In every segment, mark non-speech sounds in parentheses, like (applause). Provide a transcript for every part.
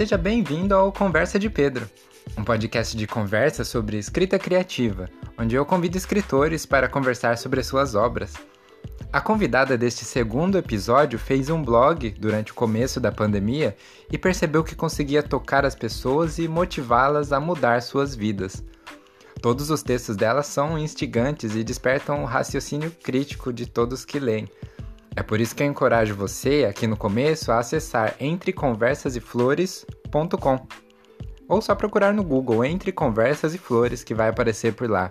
Seja bem-vindo ao Conversa de Pedro, um podcast de conversa sobre escrita criativa, onde eu convido escritores para conversar sobre suas obras. A convidada deste segundo episódio fez um blog durante o começo da pandemia e percebeu que conseguia tocar as pessoas e motivá-las a mudar suas vidas. Todos os textos dela são instigantes e despertam o raciocínio crítico de todos que leem. É por isso que eu encorajo você, aqui no começo, a acessar entreconversaseflores.com ou só procurar no Google Entre Conversas e Flores que vai aparecer por lá.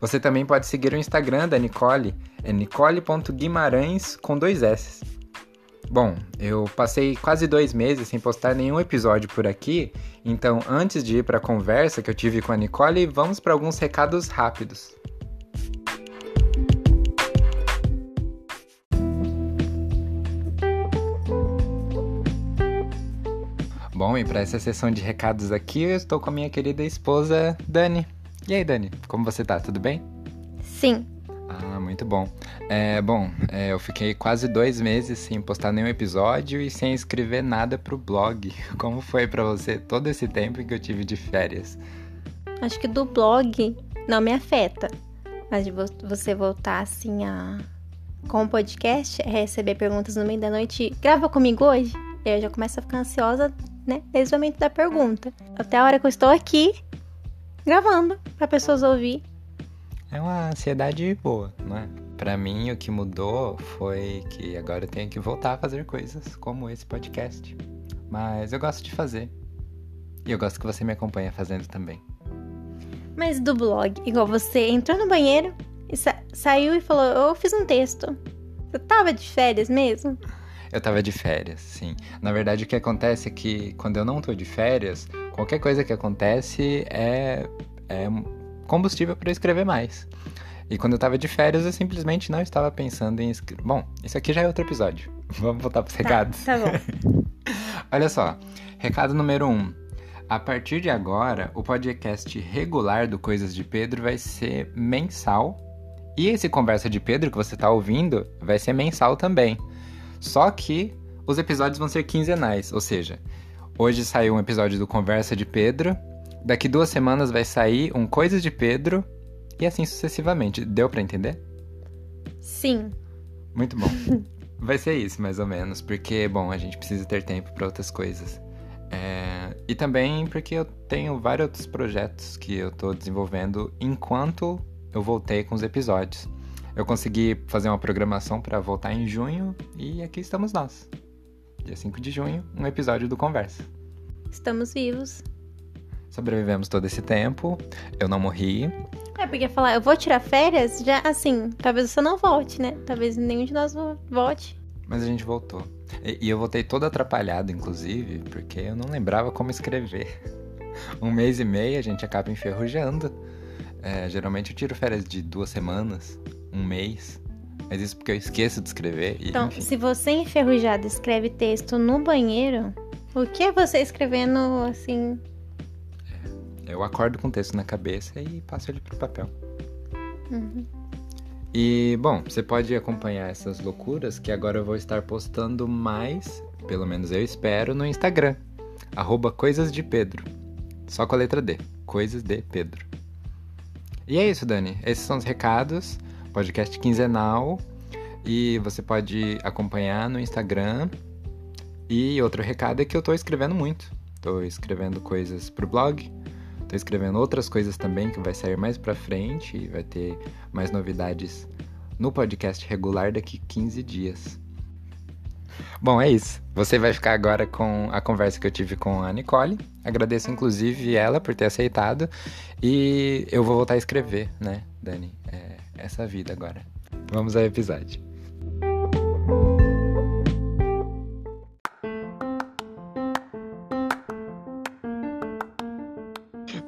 Você também pode seguir o Instagram da Nicole, é nicole.guimarães com dois S. Bom, eu passei quase dois meses sem postar nenhum episódio por aqui, então antes de ir para a conversa que eu tive com a Nicole, vamos para alguns recados rápidos. Bom, e para essa sessão de recados aqui, eu estou com a minha querida esposa Dani. E aí, Dani, como você tá? Tudo bem? Sim. Ah, muito bom. É, bom, é, eu fiquei quase dois meses sem postar nenhum episódio e sem escrever nada pro blog. (laughs) Como foi para você todo esse tempo que eu tive de férias? Acho que do blog não me afeta. Mas de você voltar assim a. Com o podcast, é receber perguntas no meio da noite. Grava comigo hoje? Eu já começo a ficar ansiosa, né? Desde o momento da pergunta. Até a hora que eu estou aqui, gravando para pessoas ouvir. É uma ansiedade boa, não é? Para mim, o que mudou foi que agora eu tenho que voltar a fazer coisas como esse podcast. Mas eu gosto de fazer. E eu gosto que você me acompanha fazendo também. Mas do blog, igual você entrou no banheiro e sa saiu e falou: Eu fiz um texto. Você tava de férias mesmo? Eu tava de férias, sim. Na verdade, o que acontece é que quando eu não tô de férias, qualquer coisa que acontece é, é combustível para eu escrever mais. E quando eu tava de férias, eu simplesmente não estava pensando em escrever. Bom, isso aqui já é outro episódio. (laughs) Vamos voltar pros tá, recados? Tá, tá bom. (laughs) Olha só, recado número 1. Um. A partir de agora, o podcast regular do Coisas de Pedro vai ser mensal. E esse Conversa de Pedro que você está ouvindo vai ser mensal também. Só que os episódios vão ser quinzenais, ou seja, hoje saiu um episódio do Conversa de Pedro, daqui duas semanas vai sair um Coisas de Pedro e assim sucessivamente. Deu para entender? Sim. Muito bom. (laughs) vai ser isso, mais ou menos, porque, bom, a gente precisa ter tempo para outras coisas. É... E também porque eu tenho vários outros projetos que eu tô desenvolvendo enquanto eu voltei com os episódios. Eu consegui fazer uma programação para voltar em junho e aqui estamos nós. Dia 5 de junho, um episódio do Conversa. Estamos vivos. Sobrevivemos todo esse tempo, eu não morri. É, porque falar, eu vou tirar férias, já assim, talvez você não volte, né? Talvez nenhum de nós volte. Mas a gente voltou. E, e eu voltei todo atrapalhado, inclusive, porque eu não lembrava como escrever. (laughs) Um mês e meio a gente acaba enferrujando. É, geralmente eu tiro férias de duas semanas, um mês. Mas isso porque eu esqueço de escrever. E, então, enfim. se você enferrujado escreve texto no banheiro, o que é você escrevendo assim? É, eu acordo com o texto na cabeça e passo ele pro papel. Uhum. E, bom, você pode acompanhar essas loucuras que agora eu vou estar postando mais, pelo menos eu espero, no Instagram. Arroba Coisas de Pedro. Só com a letra D. Coisas de Pedro. E é isso, Dani. Esses são os recados podcast quinzenal e você pode acompanhar no Instagram. E outro recado é que eu estou escrevendo muito. Estou escrevendo coisas pro blog, estou escrevendo outras coisas também que vai sair mais pra frente e vai ter mais novidades no podcast regular daqui 15 dias. Bom, é isso. Você vai ficar agora com a conversa que eu tive com a Nicole. Agradeço inclusive ela por ter aceitado. E eu vou voltar a escrever, né, Dani? É, essa vida agora. Vamos ao episódio.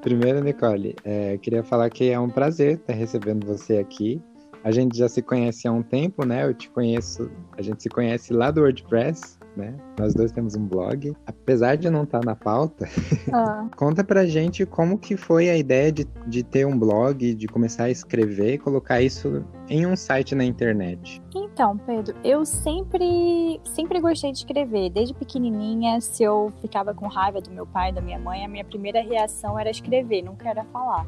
Primeiro, Nicole, é, queria falar que é um prazer estar recebendo você aqui. A gente já se conhece há um tempo, né? Eu te conheço, a gente se conhece lá do WordPress, né? Nós dois temos um blog. Apesar de não estar tá na pauta, ah. (laughs) conta pra gente como que foi a ideia de, de ter um blog, de começar a escrever e colocar isso em um site na internet. Então, Pedro, eu sempre, sempre gostei de escrever. Desde pequenininha, se eu ficava com raiva do meu pai e da minha mãe, a minha primeira reação era escrever, nunca era falar.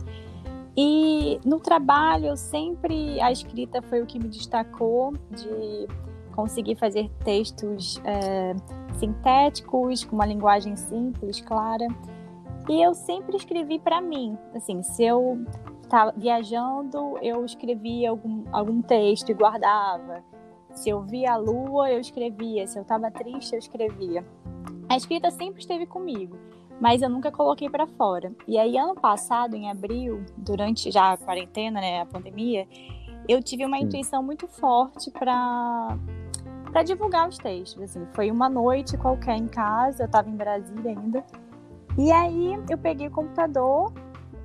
E no trabalho, eu sempre a escrita foi o que me destacou de conseguir fazer textos é, sintéticos, com uma linguagem simples, clara. E eu sempre escrevi para mim. Assim, se eu estava viajando, eu escrevia algum, algum texto e guardava. Se eu via a lua, eu escrevia. Se eu estava triste, eu escrevia. A escrita sempre esteve comigo, mas eu nunca coloquei para fora. E aí, ano passado, em abril, durante já a quarentena, né, a pandemia, eu tive uma intuição muito forte para para divulgar os textos. Assim, foi uma noite qualquer em casa, eu estava em Brasília ainda. E aí eu peguei o computador,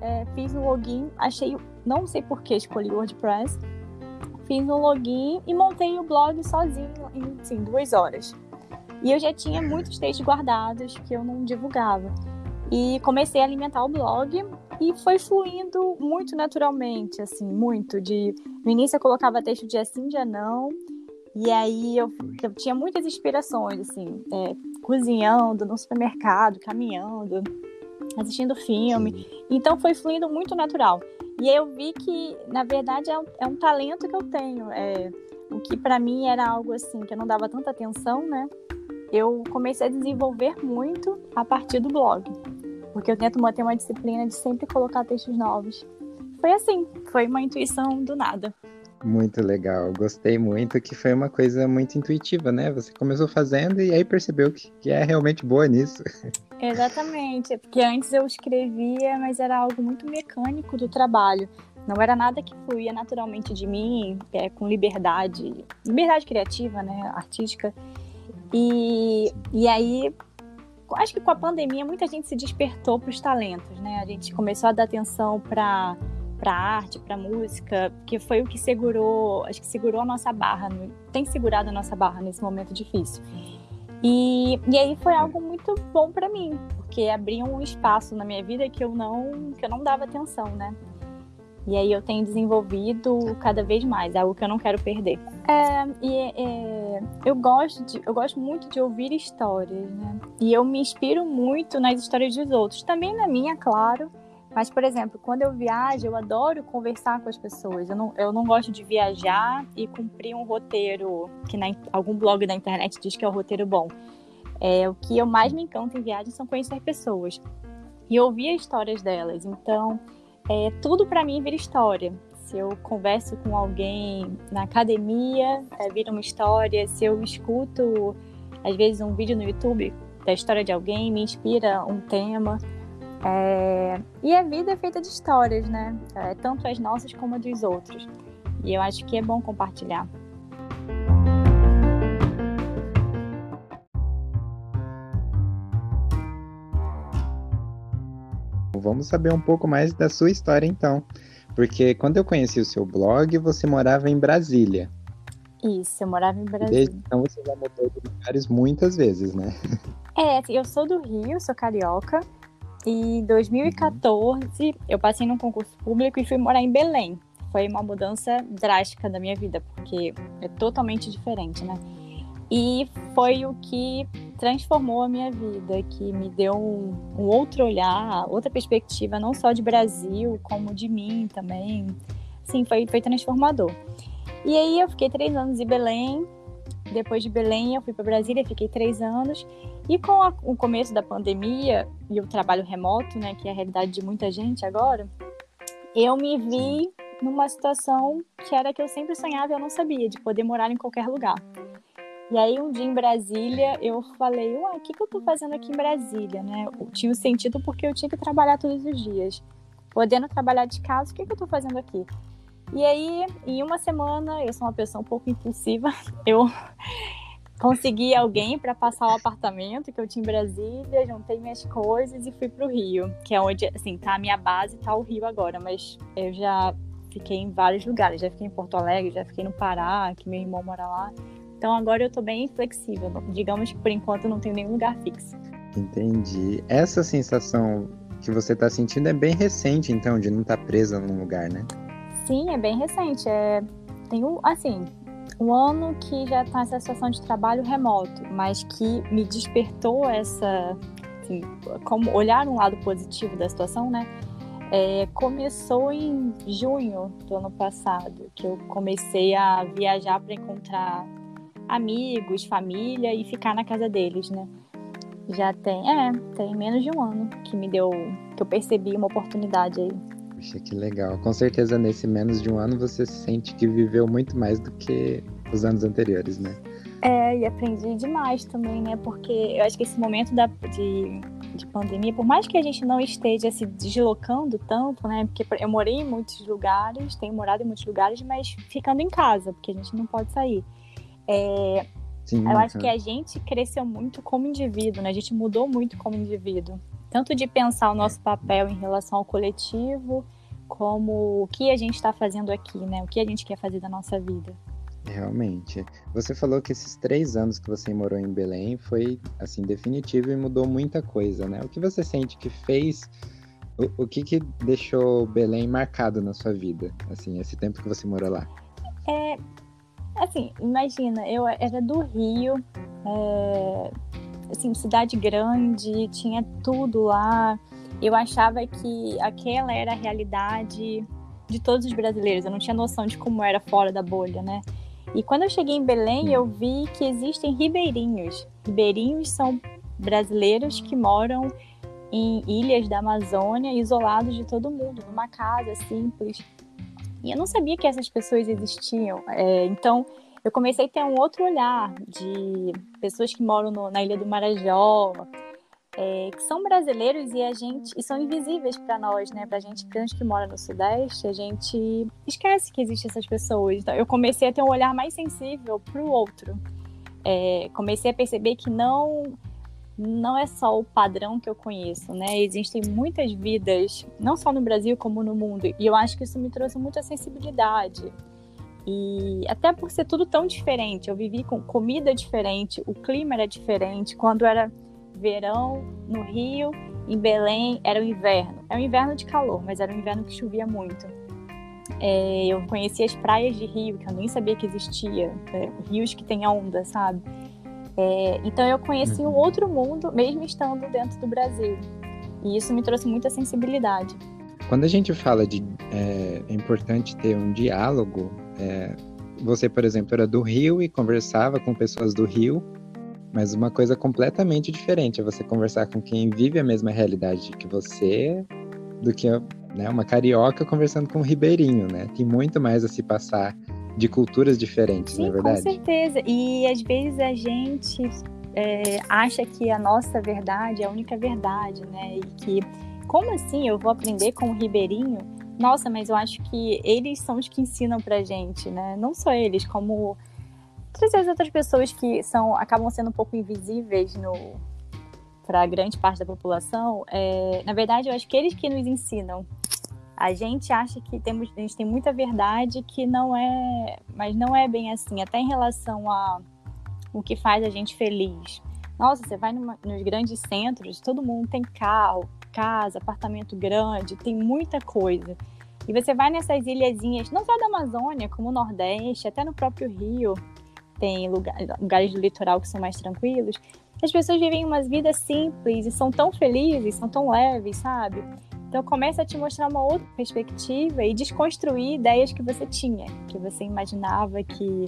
é, fiz um login, achei, não sei por que escolhi o WordPress, fiz um login e montei o blog sozinho em assim, duas horas. E eu já tinha muitos textos guardados que eu não divulgava. E comecei a alimentar o blog e foi fluindo muito naturalmente, assim, muito. De no início eu colocava texto dia sim, dia não. E aí eu, eu tinha muitas inspirações, assim, é, cozinhando no supermercado, caminhando, assistindo filme. Sim. Então foi fluindo muito natural. E aí eu vi que, na verdade, é um, é um talento que eu tenho. É, o que para mim era algo assim que eu não dava tanta atenção, né? Eu comecei a desenvolver muito a partir do blog. Porque eu tento manter uma disciplina de sempre colocar textos novos. Foi assim, foi uma intuição do nada. Muito legal, gostei muito, que foi uma coisa muito intuitiva, né? Você começou fazendo e aí percebeu que, que é realmente boa nisso. (laughs) Exatamente, porque antes eu escrevia, mas era algo muito mecânico do trabalho. Não era nada que fluía naturalmente de mim, é, com liberdade, liberdade criativa, né, artística. E, e aí, acho que com a pandemia, muita gente se despertou para os talentos, né? A gente começou a dar atenção para para arte, para música, que foi o que segurou, acho que segurou a nossa barra, tem segurado a nossa barra nesse momento difícil. E, e aí foi algo muito bom para mim, porque abriu um espaço na minha vida que eu não que eu não dava atenção, né? E aí eu tenho desenvolvido cada vez mais, algo que eu não quero perder. É, e é, eu gosto de, eu gosto muito de ouvir histórias, né? E eu me inspiro muito nas histórias dos outros, também na minha, claro, mas, por exemplo, quando eu viajo, eu adoro conversar com as pessoas. Eu não, eu não gosto de viajar e cumprir um roteiro que na, algum blog da internet diz que é o roteiro bom. É, o que eu mais me encanto em viagem são conhecer pessoas e ouvir as histórias delas. Então, é, tudo para mim vira história. Se eu converso com alguém na academia, é, vira uma história. Se eu escuto, às vezes, um vídeo no YouTube da história de alguém, me inspira um tema. É... E a vida é feita de histórias, né? É, tanto as nossas como as dos outros. E eu acho que é bom compartilhar. Vamos saber um pouco mais da sua história então. Porque quando eu conheci o seu blog, você morava em Brasília. Isso, eu morava em Brasília. Desde então você já mudou de lugares muitas vezes, né? É, eu sou do Rio, sou carioca. E em 2014, eu passei num concurso público e fui morar em Belém. Foi uma mudança drástica da minha vida, porque é totalmente diferente, né? E foi o que transformou a minha vida, que me deu um, um outro olhar, outra perspectiva, não só de Brasil, como de mim também. Sim, foi, foi transformador. E aí eu fiquei três anos em Belém, depois de Belém, eu fui para Brasília, fiquei três anos. E com a, o começo da pandemia e o trabalho remoto, né, que é a realidade de muita gente agora, eu me vi numa situação que era que eu sempre sonhava e eu não sabia, de poder morar em qualquer lugar. E aí, um dia em Brasília, eu falei, uai, o que, que eu tô fazendo aqui em Brasília, né? Tinha o sentido porque eu tinha que trabalhar todos os dias. Podendo trabalhar de casa, o que, que eu tô fazendo aqui? E aí, em uma semana, eu sou uma pessoa um pouco impulsiva, (laughs) eu consegui alguém para passar o apartamento que eu tinha em Brasília, juntei minhas coisas e fui para o Rio, que é onde, assim, tá a minha base, tá o Rio agora, mas eu já fiquei em vários lugares, já fiquei em Porto Alegre, já fiquei no Pará, que meu irmão mora lá. Então agora eu tô bem flexível, digamos que por enquanto eu não tenho nenhum lugar fixo. Entendi. Essa sensação que você tá sentindo é bem recente, então, de não estar tá presa num lugar, né? Sim, é bem recente. É... Tem um, assim, um ano que já está essa situação de trabalho remoto, mas que me despertou essa, assim, como olhar um lado positivo da situação, né? É, começou em junho do ano passado, que eu comecei a viajar para encontrar amigos, família e ficar na casa deles, né? Já tem, é, tem menos de um ano que me deu, que eu percebi uma oportunidade aí. Puxa, que legal. Com certeza, nesse menos de um ano, você sente que viveu muito mais do que os anos anteriores, né? É, e aprendi demais também, né? Porque eu acho que esse momento da, de, de pandemia, por mais que a gente não esteja se deslocando tanto, né? Porque eu morei em muitos lugares, tenho morado em muitos lugares, mas ficando em casa, porque a gente não pode sair. É, Sim, eu acho que a gente cresceu muito como indivíduo, né? A gente mudou muito como indivíduo. Tanto de pensar o nosso papel em relação ao coletivo, como o que a gente está fazendo aqui, né? O que a gente quer fazer da nossa vida. Realmente. Você falou que esses três anos que você morou em Belém foi, assim, definitivo e mudou muita coisa, né? O que você sente que fez... O, o que que deixou Belém marcado na sua vida, assim, esse tempo que você morou lá? É, Assim, imagina, eu era do Rio, é, assim, cidade grande, tinha tudo lá. Eu achava que aquela era a realidade de todos os brasileiros. Eu não tinha noção de como era fora da bolha, né? E quando eu cheguei em Belém, eu vi que existem ribeirinhos. Ribeirinhos são brasileiros que moram em ilhas da Amazônia, isolados de todo mundo, numa casa simples. E eu não sabia que essas pessoas existiam. É, então, eu comecei a ter um outro olhar de pessoas que moram no, na Ilha do Marajó, é, que são brasileiros e a gente e são invisíveis para nós, né? Para gente, pra gente que mora no Sudeste, a gente esquece que existem essas pessoas. Então, eu comecei a ter um olhar mais sensível para o outro. É, comecei a perceber que não não é só o padrão que eu conheço, né? Existem muitas vidas, não só no Brasil como no mundo, e eu acho que isso me trouxe muita sensibilidade. E até por ser tudo tão diferente, eu vivi com comida diferente, o clima era diferente. Quando era verão no Rio, em Belém era o inverno. É um inverno de calor, mas era um inverno que chovia muito. É, eu conheci as praias de Rio, que eu nem sabia que existia, é, rios que tem onda, sabe? É, então eu conheci um uhum. outro mundo, mesmo estando dentro do Brasil. E isso me trouxe muita sensibilidade. Quando a gente fala de é, é importante ter um diálogo, é, você, por exemplo, era do Rio e conversava com pessoas do Rio, mas uma coisa completamente diferente é você conversar com quem vive a mesma realidade que você do que né, uma carioca conversando com um ribeirinho, né? Tem muito mais a se passar de culturas diferentes, Sim, não é verdade? Com certeza. E às vezes a gente é, acha que a nossa verdade é a única verdade, né? E que, como assim eu vou aprender com o Ribeirinho? Nossa, mas eu acho que eles são os que ensinam pra gente, né? Não só eles, como todas as outras pessoas que são acabam sendo um pouco invisíveis no para grande parte da população. É, na verdade, eu acho que eles que nos ensinam a gente acha que temos, a gente tem muita verdade que não é, mas não é bem assim. Até em relação a o que faz a gente feliz. Nossa, você vai numa, nos grandes centros, todo mundo tem carro, casa, apartamento grande, tem muita coisa. E você vai nessas ilhazinhas, não só da Amazônia, como o Nordeste, até no próprio Rio, tem lugar, lugares do litoral que são mais tranquilos. As pessoas vivem umas vidas simples e são tão felizes, são tão leves, sabe? Então começa a te mostrar uma outra perspectiva e desconstruir ideias que você tinha, que você imaginava que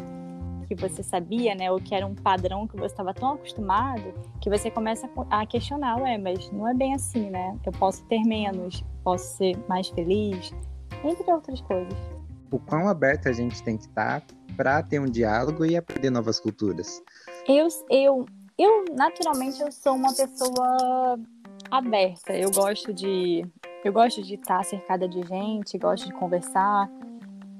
que você sabia, né, ou que era um padrão que você estava tão acostumado, que você começa a questionar, ué, mas não é bem assim, né? Eu posso ter menos, posso ser mais feliz, entre outras coisas. O quão aberto a gente tem que estar para ter um diálogo e aprender novas culturas? Eu, eu, eu naturalmente eu sou uma pessoa aberta. Eu gosto de eu gosto de estar cercada de gente, gosto de conversar.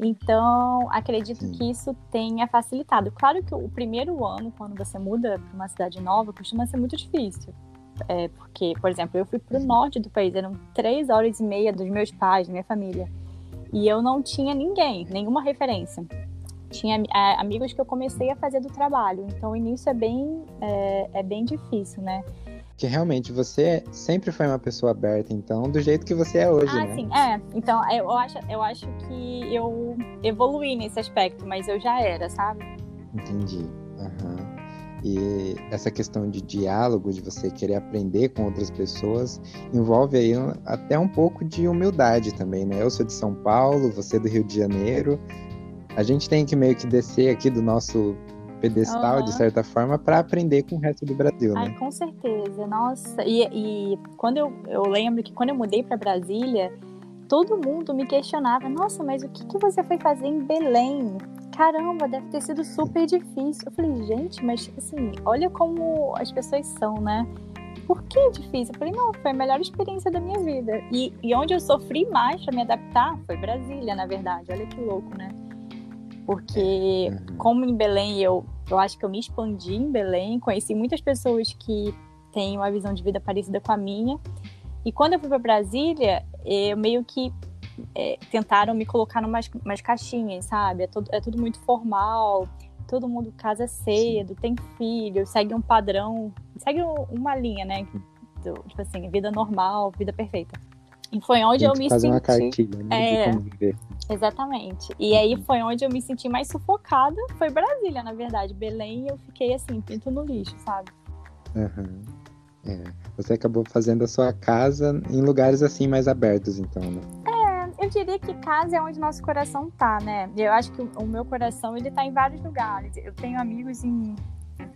Então, acredito que isso tenha facilitado. Claro que o primeiro ano, quando você muda para uma cidade nova, costuma ser muito difícil. É, porque, por exemplo, eu fui para o norte do país, eram três horas e meia dos meus pais, da minha família. E eu não tinha ninguém, nenhuma referência. Tinha é, amigos que eu comecei a fazer do trabalho. Então, o início é bem, é, é bem difícil, né? Que realmente você sempre foi uma pessoa aberta, então, do jeito que você é hoje, ah, né? sim, é. Então, eu acho, eu acho que eu evoluí nesse aspecto, mas eu já era, sabe? Entendi. Uhum. E essa questão de diálogo, de você querer aprender com outras pessoas, envolve aí até um pouco de humildade também, né? Eu sou de São Paulo, você é do Rio de Janeiro. A gente tem que meio que descer aqui do nosso pedestal, uhum. de certa forma, para aprender com o resto do Brasil, Ai, né? com certeza. Nossa, e, e quando eu, eu lembro que quando eu mudei para Brasília, todo mundo me questionava: nossa, mas o que, que você foi fazer em Belém? caramba, deve ter sido super difícil. Eu falei, gente, mas assim, olha como as pessoas são, né? Por que difícil? Eu falei, não, foi a melhor experiência da minha vida. E, e onde eu sofri mais para me adaptar foi Brasília, na verdade. Olha que louco, né? Porque, uhum. como em Belém, eu, eu acho que eu me expandi em Belém, conheci muitas pessoas que têm uma visão de vida parecida com a minha. E quando eu fui para Brasília, eu meio que é, tentaram me colocar numas umas caixinhas, sabe? É, todo, é tudo muito formal, todo mundo casa cedo, tem filho, segue um padrão, segue uma linha, né? Do, tipo assim, vida normal, vida perfeita. Foi onde eu me fazer senti. Uma cartilha, né, é, exatamente. E aí foi onde eu me senti mais sufocada. Foi Brasília, na verdade. Belém, eu fiquei assim, pinto no lixo, sabe? Uhum. É. Você acabou fazendo a sua casa em lugares assim mais abertos, então, né? Eu diria que casa é onde nosso coração tá, né? Eu acho que o meu coração, ele tá em vários lugares. Eu tenho amigos em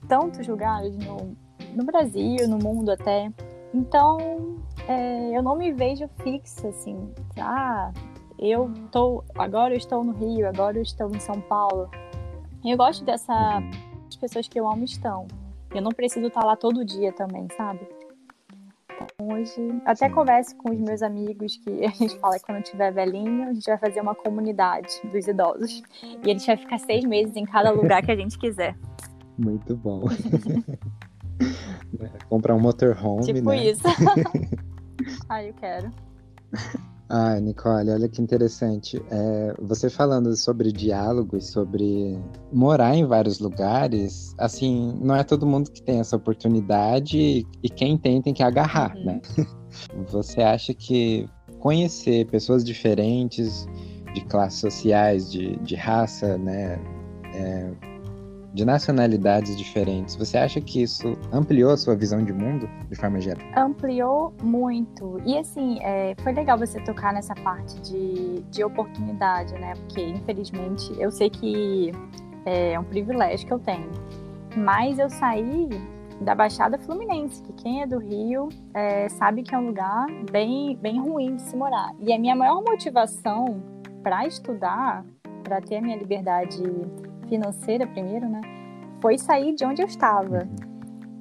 tantos lugares no, no Brasil, no mundo até. Então, é, eu não me vejo fixa, assim. Ah, eu tô... Agora eu estou no Rio, agora eu estou em São Paulo. Eu gosto dessa... As pessoas que eu amo estão. Eu não preciso estar lá todo dia também, sabe? hoje. Até converso com os meus amigos que a gente fala que quando tiver velhinho, a gente vai fazer uma comunidade dos idosos. E a gente vai ficar seis meses em cada lugar que a gente quiser. Muito bom. (laughs) (laughs) Comprar um motorhome, tipo né? Isso. (laughs) Ai, eu quero. Ah, Nicole, olha que interessante. É, você falando sobre diálogo e sobre morar em vários lugares, assim, não é todo mundo que tem essa oportunidade e quem tem tem que agarrar, uhum. né? (laughs) Você acha que conhecer pessoas diferentes, de classes sociais, de, de raça, né? É, de nacionalidades diferentes. Você acha que isso ampliou a sua visão de mundo, de forma geral? Ampliou muito. E assim, é, foi legal você tocar nessa parte de, de oportunidade, né? Porque, infelizmente, eu sei que é um privilégio que eu tenho. Mas eu saí da Baixada Fluminense, que quem é do Rio é, sabe que é um lugar bem, bem ruim de se morar. E a minha maior motivação para estudar, para ter a minha liberdade financeira primeiro, né? Foi sair de onde eu estava.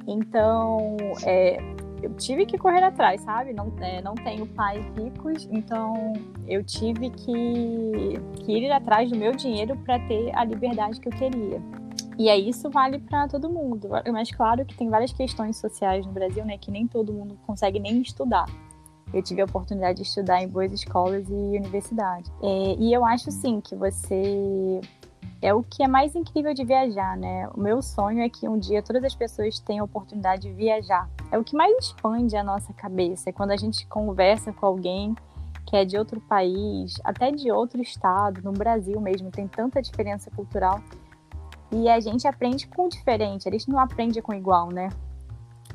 Então, é, eu tive que correr atrás, sabe? Não, é, não tenho pais ricos, então eu tive que, que ir atrás do meu dinheiro para ter a liberdade que eu queria. E aí isso vale para todo mundo. Mas claro que tem várias questões sociais no Brasil, né, que nem todo mundo consegue nem estudar. Eu tive a oportunidade de estudar em boas escolas e universidades. É, e eu acho sim que você é o que é mais incrível de viajar, né? O meu sonho é que um dia todas as pessoas tenham a oportunidade de viajar. É o que mais expande a nossa cabeça. É quando a gente conversa com alguém que é de outro país, até de outro estado, no Brasil mesmo, tem tanta diferença cultural. E a gente aprende com o diferente, a gente não aprende com igual, né?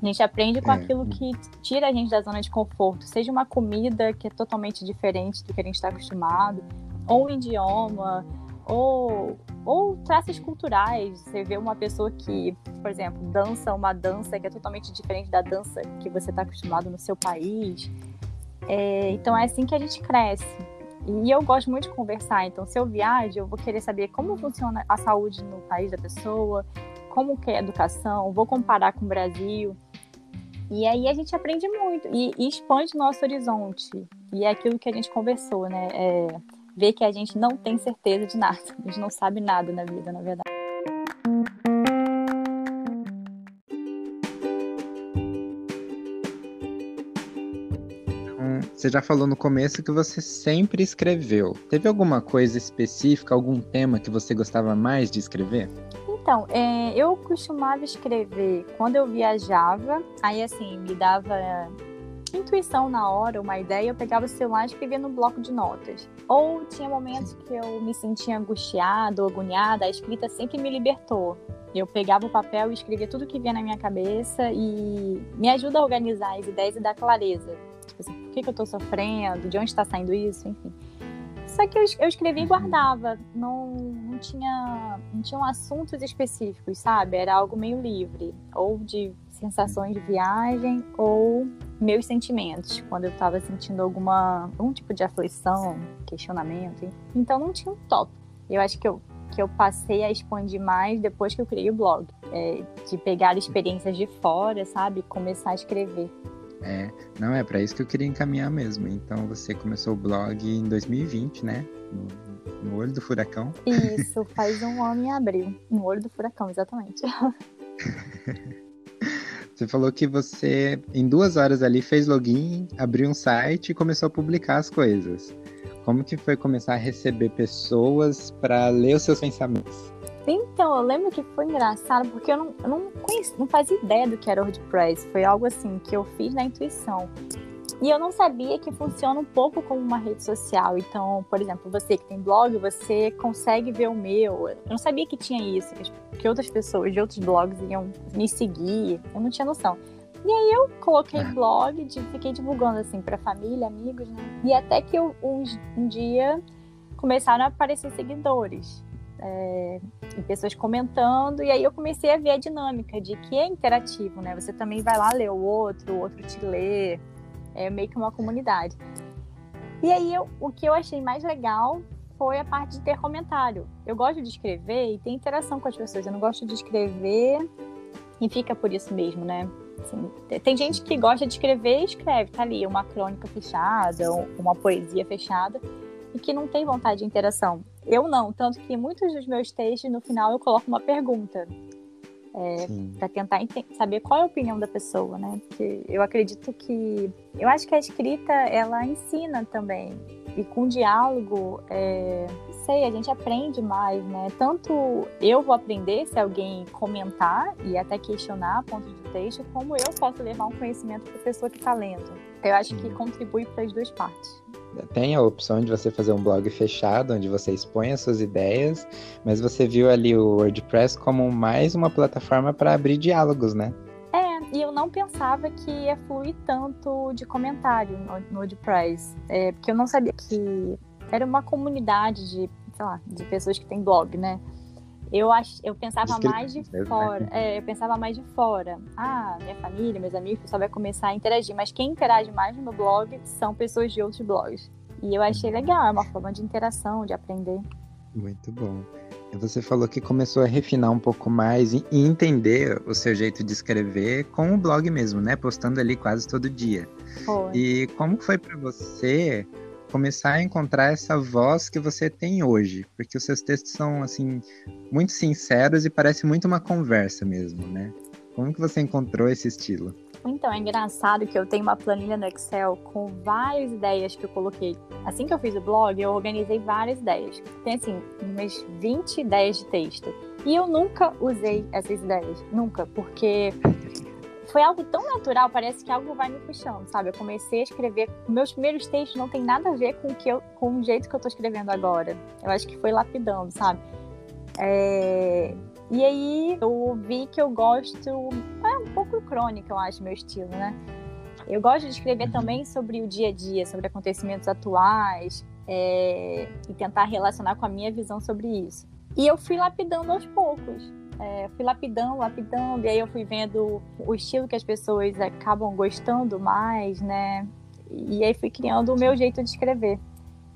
A gente aprende com é. aquilo que tira a gente da zona de conforto, seja uma comida que é totalmente diferente do que a gente está acostumado, ou um idioma, ou, ou traços culturais. Você vê uma pessoa que, por exemplo, dança uma dança que é totalmente diferente da dança que você está acostumado no seu país. É, então é assim que a gente cresce. E eu gosto muito de conversar, então se eu viajo, eu vou querer saber como funciona a saúde no país da pessoa, como que é a educação, vou comparar com o Brasil. E aí a gente aprende muito e, e expande nosso horizonte. E é aquilo que a gente conversou, né? É, ver que a gente não tem certeza de nada. A gente não sabe nada na vida, na verdade. Então, você já falou no começo que você sempre escreveu. Teve alguma coisa específica, algum tema que você gostava mais de escrever? Então, é, eu costumava escrever quando eu viajava, aí assim, me dava intuição na hora, uma ideia, eu pegava o celular e escrevia no bloco de notas. Ou tinha momentos que eu me sentia angustiada ou agoniada, a escrita sempre me libertou. Eu pegava o papel e escrevia tudo que vinha na minha cabeça e me ajuda a organizar as ideias e dar clareza. Tipo assim, por que, que eu tô sofrendo, de onde está saindo isso, enfim. Só que eu, eu escrevia e guardava, não, não, tinha, não tinham assuntos específicos, sabe? Era algo meio livre, ou de sensações de viagem, ou meus sentimentos, quando eu estava sentindo alguma, algum tipo de aflição, questionamento. Então não tinha um top. Eu acho que eu, que eu passei a expandir mais depois que eu criei o blog. É, de pegar experiências de fora, sabe? Começar a escrever. É, não, é para isso que eu queria encaminhar mesmo. Então você começou o blog em 2020, né? No, no olho do furacão. Isso, faz um ano em abril. No olho do furacão, exatamente. (laughs) Você falou que você, em duas horas ali, fez login, abriu um site e começou a publicar as coisas. Como que foi começar a receber pessoas para ler os seus pensamentos? Então, eu lembro que foi engraçado, porque eu não, eu não, conhecia, não fazia ideia do que era WordPress. Foi algo assim que eu fiz na intuição. E eu não sabia que funciona um pouco como uma rede social. Então, por exemplo, você que tem blog, você consegue ver o meu. Eu não sabia que tinha isso, que outras pessoas de outros blogs iam me seguir. Eu não tinha noção. E aí eu coloquei (laughs) blog, fiquei divulgando assim para família, amigos, né? E até que eu, um, um dia começaram a aparecer seguidores é, e pessoas comentando, e aí eu comecei a ver a dinâmica de que é interativo, né? Você também vai lá ler o outro, o outro te lê, é meio que uma comunidade. E aí eu, o que eu achei mais legal foi a parte de ter comentário. Eu gosto de escrever e ter interação com as pessoas. Eu não gosto de escrever e fica por isso mesmo, né? Assim, tem gente que gosta de escrever e escreve, tá ali uma crônica fechada, uma poesia fechada, e que não tem vontade de interação. Eu não, tanto que muitos dos meus textos, no final, eu coloco uma pergunta. É, para tentar saber qual é a opinião da pessoa, né? Porque eu acredito que. Eu acho que a escrita, ela ensina também. E com diálogo, é, sei, a gente aprende mais, né? Tanto eu vou aprender se alguém comentar e até questionar pontos de texto, como eu posso levar um conhecimento para a pessoa que está lendo. Eu acho que contribui para as duas partes tem a opção de você fazer um blog fechado, onde você expõe as suas ideias, mas você viu ali o WordPress como mais uma plataforma para abrir diálogos, né? E eu não pensava que ia fluir tanto de comentário no, WordPress, é, porque eu não sabia que era uma comunidade de, sei lá, de pessoas que têm blog, né? Eu, ach, eu pensava mais de (laughs) né? fora. É, eu pensava mais de fora. Ah, minha família, meus amigos, pessoal vai começar a interagir. Mas quem interage mais no meu blog são pessoas de outros blogs. E eu achei legal, é uma forma de interação, de aprender. Muito bom. Você falou que começou a refinar um pouco mais e entender o seu jeito de escrever com o blog mesmo, né? Postando ali quase todo dia. Foi. E como foi para você começar a encontrar essa voz que você tem hoje, porque os seus textos são assim muito sinceros e parece muito uma conversa mesmo, né? Como que você encontrou esse estilo? Então, é engraçado que eu tenho uma planilha no Excel com várias ideias que eu coloquei. Assim que eu fiz o blog, eu organizei várias ideias. Tem assim, umas 20 ideias de texto. E eu nunca usei essas ideias, nunca, porque foi algo tão natural, parece que algo vai me puxando, sabe? Eu comecei a escrever, meus primeiros textos não tem nada a ver com o, que eu, com o jeito que eu tô escrevendo agora. Eu acho que foi lapidando, sabe? É... E aí eu vi que eu gosto, é um pouco crônica, eu acho, meu estilo, né? Eu gosto de escrever uhum. também sobre o dia a dia, sobre acontecimentos atuais, é... e tentar relacionar com a minha visão sobre isso. E eu fui lapidando aos poucos é, fui lapidando, lapidando, e aí eu fui vendo o estilo que as pessoas acabam gostando mais, né? E aí fui criando o meu jeito de escrever,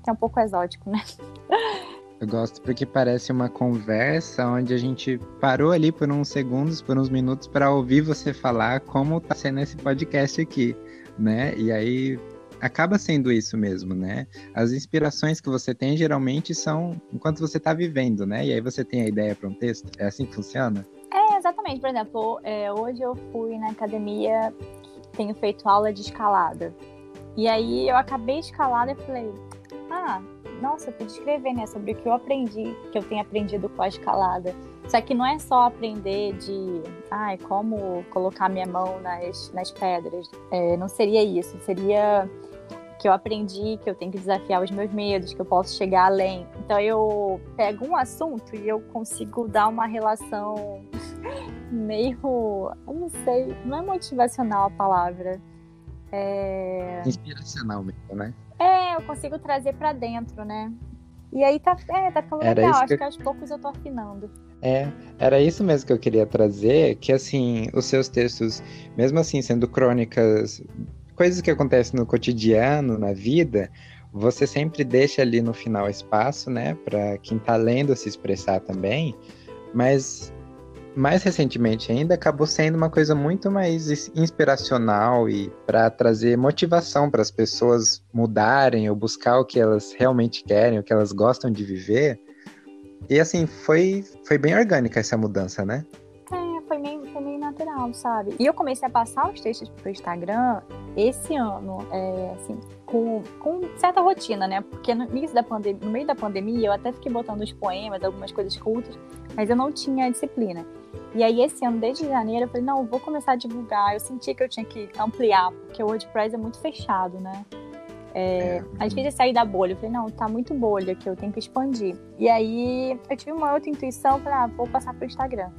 que é um pouco exótico, né? (laughs) Eu gosto porque parece uma conversa onde a gente parou ali por uns segundos, por uns minutos, para ouvir você falar como tá sendo esse podcast aqui, né? E aí acaba sendo isso mesmo, né? As inspirações que você tem geralmente são enquanto você está vivendo, né? E aí você tem a ideia para um texto. É assim que funciona? É, exatamente. Por exemplo, é, hoje eu fui na academia, tenho feito aula de escalada. E aí eu acabei escalada e falei, ah, nossa, eu podia escrever, né, sobre o que eu aprendi, que eu tenho aprendido com a escalada. Só que não é só aprender de ai, como colocar minha mão nas, nas pedras. É, não seria isso. Seria que eu aprendi que eu tenho que desafiar os meus medos, que eu posso chegar além. Então eu pego um assunto e eu consigo dar uma relação (laughs) meio, eu não sei, não é motivacional a palavra. É... Inspiracional mesmo, né? É, eu consigo trazer para dentro, né? E aí tá, é, tá ficando Era legal. Acho que que aos poucos eu tô afinando. É, era isso mesmo que eu queria trazer, que assim, os seus textos, mesmo assim sendo crônicas, coisas que acontecem no cotidiano, na vida, você sempre deixa ali no final espaço, né, para quem tá lendo se expressar também, mas mais recentemente ainda acabou sendo uma coisa muito mais is- inspiracional e para trazer motivação para as pessoas mudarem ou buscar o que elas realmente querem, o que elas gostam de viver. E assim, foi, foi bem orgânica essa mudança, né? É, foi meio, foi meio natural, sabe? E eu comecei a passar os textos pro Instagram esse ano, é, assim, com, com certa rotina, né? Porque no, início da pandemia, no meio da pandemia eu até fiquei botando os poemas, algumas coisas cultas, mas eu não tinha disciplina. E aí esse ano, desde janeiro, eu falei, não, vou começar a divulgar. Eu senti que eu tinha que ampliar, porque o WordPress é muito fechado, né? É, a gente sair da bolha. Eu falei, não, tá muito bolha que eu tenho que expandir. E aí eu tive uma outra intuição, falei, ah, vou passar pro Instagram.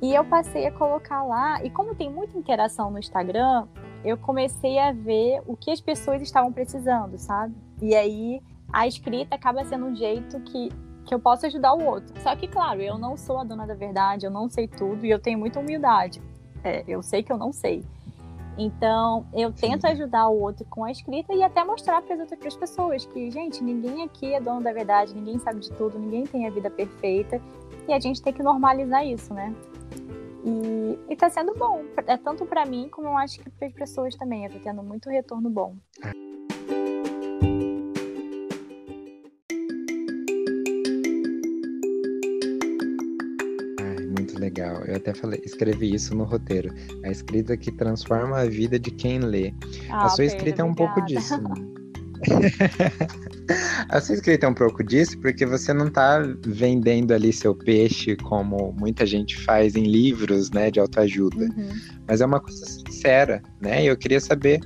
E eu passei a colocar lá, e como tem muita interação no Instagram, eu comecei a ver o que as pessoas estavam precisando, sabe? E aí a escrita acaba sendo um jeito que, que eu posso ajudar o outro. Só que, claro, eu não sou a dona da verdade, eu não sei tudo e eu tenho muita humildade. É, eu sei que eu não sei. Então, eu tento ajudar o outro com a escrita e até mostrar para as outras pessoas que, gente, ninguém aqui é dono da verdade, ninguém sabe de tudo, ninguém tem a vida perfeita e a gente tem que normalizar isso, né? E, e tá sendo bom, é tanto para mim como eu acho que para as pessoas também. Eu tô tendo muito retorno bom. Ai, Eu até falei, escrevi isso no roteiro. A escrita que transforma a vida de quem lê. Ah, a sua Pedro, escrita é um pouco obrigada. disso. né? (laughs) (laughs) a sua escrita é um pouco disso porque você não tá vendendo ali seu peixe como muita gente faz em livros, né, de autoajuda. Uhum. Mas é uma coisa sincera, né? E eu queria saber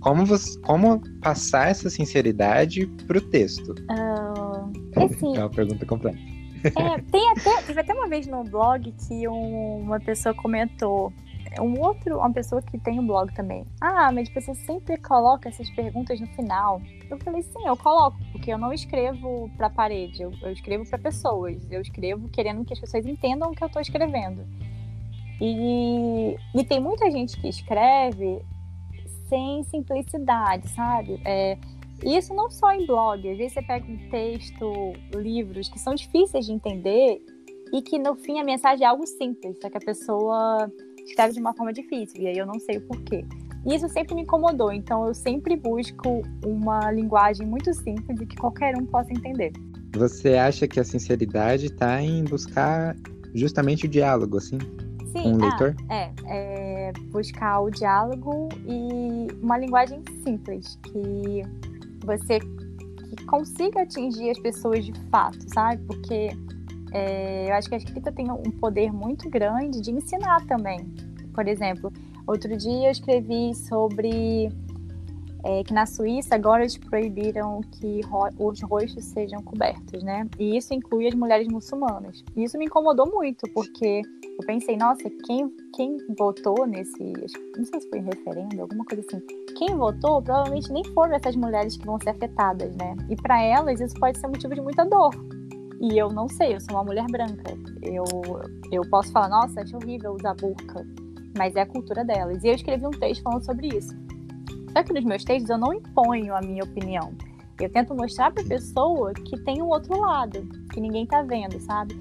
como você, como passar essa sinceridade pro texto. Ah, (laughs) assim, É uma pergunta completa. É, tem até, teve até uma vez no blog que um- uma pessoa comentou, um outro, uma pessoa que tem um blog também. Ah, mas você sempre coloca essas perguntas no final. Eu falei, sim, eu coloco, porque eu não escrevo pra parede, eu, eu escrevo pra pessoas. Eu escrevo querendo que as pessoas entendam o que eu tô escrevendo. E, e tem muita gente que escreve sem simplicidade, sabe? É, e isso não só em blog, às vezes você pega um texto, livros que são difíceis de entender e que no fim a mensagem é algo simples, só que a pessoa escreve de uma forma difícil, e aí eu não sei o porquê. E isso sempre me incomodou, então eu sempre busco uma linguagem muito simples e que qualquer um possa entender. Você acha que a sinceridade tá em buscar justamente o diálogo, assim, Sim, com o ah, leitor? É, é buscar o diálogo e uma linguagem simples, que você que consiga atingir as pessoas de fato, sabe? Porque é, eu acho que a escrita tem um poder muito grande de ensinar também. Por exemplo, outro dia eu escrevi sobre é, que na Suíça agora eles proibiram que ro- os rostos sejam cobertos, né? E isso inclui as mulheres muçulmanas. E isso me incomodou muito, porque eu pensei, nossa, quem, quem votou nesse. Não sei se foi em referendo, alguma coisa assim. Quem votou provavelmente nem foram essas mulheres que vão ser afetadas, né? E para elas isso pode ser motivo de muita dor. E eu não sei, eu sou uma mulher branca. Eu, eu posso falar, nossa, acho horrível usar burca. Mas é a cultura delas. E eu escrevi um texto falando sobre isso. Só que nos meus textos eu não imponho a minha opinião. Eu tento mostrar pra pessoa que tem um outro lado, que ninguém tá vendo, sabe?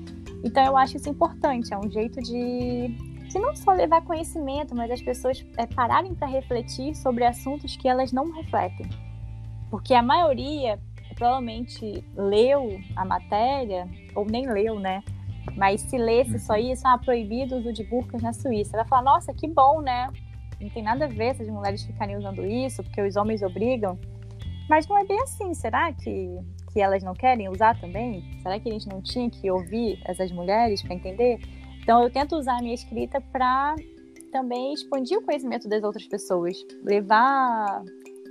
Então eu acho isso importante, é um jeito de, de não só levar conhecimento, mas as pessoas é, pararem para refletir sobre assuntos que elas não refletem. Porque a maioria provavelmente leu a matéria, ou nem leu, né? Mas se lesse só isso, ah, proibido o uso de burcas na Suíça. Vai falar, nossa, que bom, né? Não tem nada a ver essas mulheres ficarem usando isso, porque os homens obrigam. Mas não é bem assim, será que, que elas não querem usar também? Será que a gente não tinha que ouvir essas mulheres para entender? Então eu tento usar a minha escrita para também expandir o conhecimento das outras pessoas, levar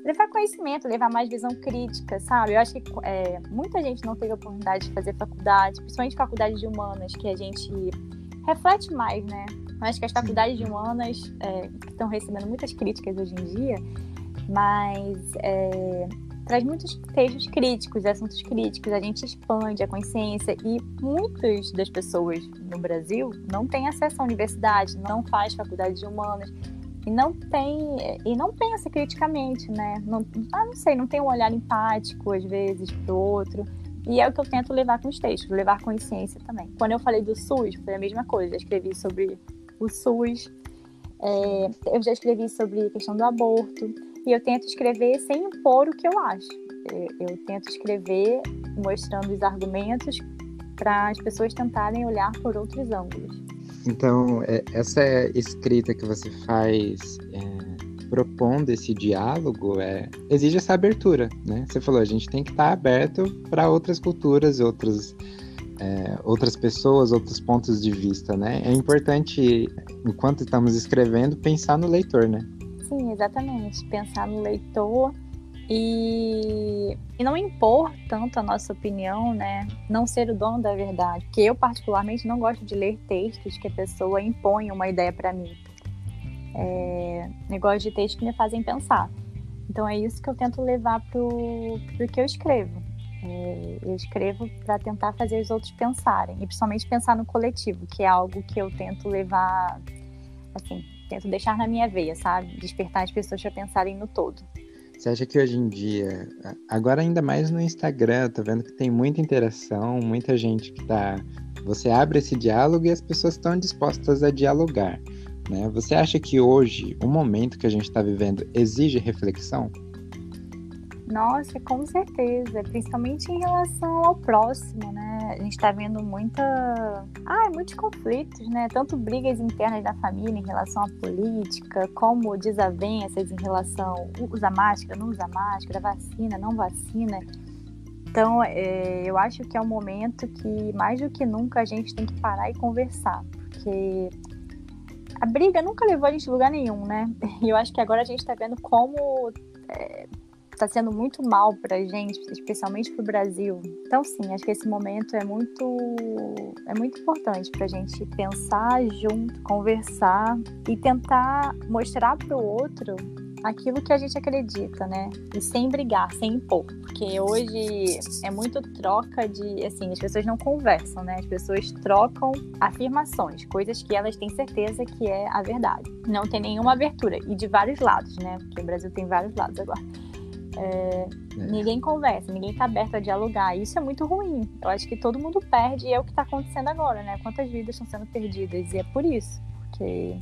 levar conhecimento, levar mais visão crítica, sabe? Eu acho que é, muita gente não teve a oportunidade de fazer faculdade, principalmente faculdade de humanas, que a gente reflete mais, né? Eu acho que as faculdades de humanas é, estão recebendo muitas críticas hoje em dia, mas é, traz muitos textos críticos, assuntos críticos, a gente expande a consciência e muitas das pessoas no Brasil não têm acesso à universidade, não faz faculdade de humanas e não tem e não pensa criticamente, né? Não, ah, não sei, não tem um olhar empático às vezes para o outro. E é o que eu tento levar com os textos, levar consciência também. Quando eu falei do SUS, foi a mesma coisa. Eu escrevi sobre o SUS, é, eu já escrevi sobre a questão do aborto. E eu tento escrever sem impor o que eu acho. Eu, eu tento escrever mostrando os argumentos para as pessoas tentarem olhar por outros ângulos. Então, é, essa escrita que você faz é, propondo esse diálogo é, exige essa abertura, né? Você falou, a gente tem que estar aberto para outras culturas, outros, é, outras pessoas, outros pontos de vista, né? É importante, enquanto estamos escrevendo, pensar no leitor, né? Sim, exatamente. Pensar no leitor e, e não impor tanto a nossa opinião, né? Não ser o dono da verdade. Porque eu, particularmente, não gosto de ler textos que a pessoa impõe uma ideia para mim. É, de textos que me fazem pensar. Então é isso que eu tento levar pro, pro que eu escrevo. É, eu escrevo para tentar fazer os outros pensarem, e principalmente pensar no coletivo, que é algo que eu tento levar, assim, tento deixar na minha veia, sabe? Despertar as pessoas para pensarem no todo. Você acha que hoje em dia, agora ainda mais no Instagram, tô vendo que tem muita interação, muita gente que tá. Você abre esse diálogo e as pessoas estão dispostas a dialogar. Né? Você acha que hoje, o momento que a gente está vivendo, exige reflexão? Nossa, com certeza, principalmente em relação ao próximo, né? A gente tá vendo muita. Ah, muitos conflitos, né? Tanto brigas internas da família em relação à política, como desavenças em relação usa máscara, não usa máscara, vacina, não vacina. Então, é, eu acho que é um momento que, mais do que nunca, a gente tem que parar e conversar, porque a briga nunca levou a gente a lugar nenhum, né? (laughs) E eu acho que agora a gente tá vendo como. É, está sendo muito mal para a gente, especialmente para o Brasil. Então, sim, acho que esse momento é muito, é muito importante para a gente pensar junto, conversar e tentar mostrar para o outro aquilo que a gente acredita, né? E sem brigar, sem impor. Porque hoje é muito troca de. Assim, as pessoas não conversam, né? As pessoas trocam afirmações, coisas que elas têm certeza que é a verdade. Não tem nenhuma abertura. E de vários lados, né? Porque o Brasil tem vários lados agora. É, é. Ninguém conversa, ninguém está aberto a dialogar. Isso é muito ruim. Eu acho que todo mundo perde e é o que está acontecendo agora, né? Quantas vidas estão sendo perdidas? E é por isso, porque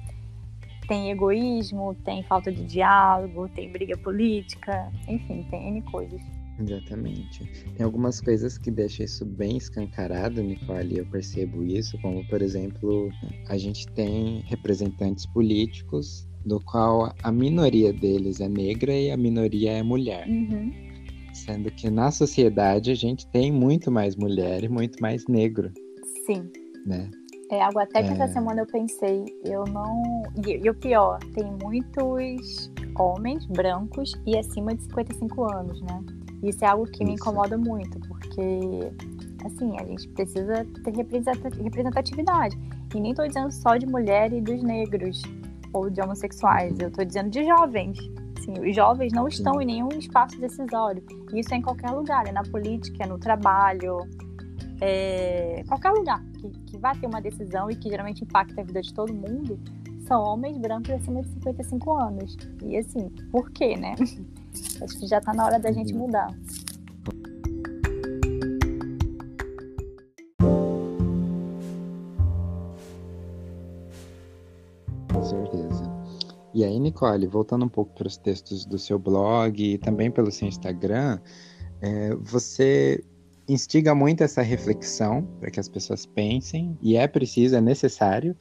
tem egoísmo, tem falta de diálogo, tem briga política, enfim, tem N coisas. Exatamente. Tem algumas coisas que deixam isso bem escancarado, Nicole, eu percebo isso, como, por exemplo, a gente tem representantes políticos do qual a minoria deles é negra e a minoria é mulher. Uhum. Sendo que na sociedade a gente tem muito mais mulher e muito mais negro. Sim. Né? É algo até que é... essa semana eu pensei, eu não. E, e, o pior, tem muitos homens brancos e acima de 55 anos, né? Isso é algo que Isso. me incomoda muito, porque assim, a gente precisa ter representatividade. E nem estou dizendo só de mulher e dos negros ou de homossexuais, eu estou dizendo de jovens. Assim, os jovens não estão em nenhum espaço decisório. Isso é em qualquer lugar, é na política, é no trabalho, é... qualquer lugar que, que vai ter uma decisão e que geralmente impacta a vida de todo mundo, são homens brancos acima de 55 anos. E assim, por quê, né? (laughs) Acho que já está na hora da gente mudar. E aí, Nicole, voltando um pouco para os textos do seu blog e também pelo seu Instagram, é, você instiga muito essa reflexão para que as pessoas pensem, e é preciso, é necessário,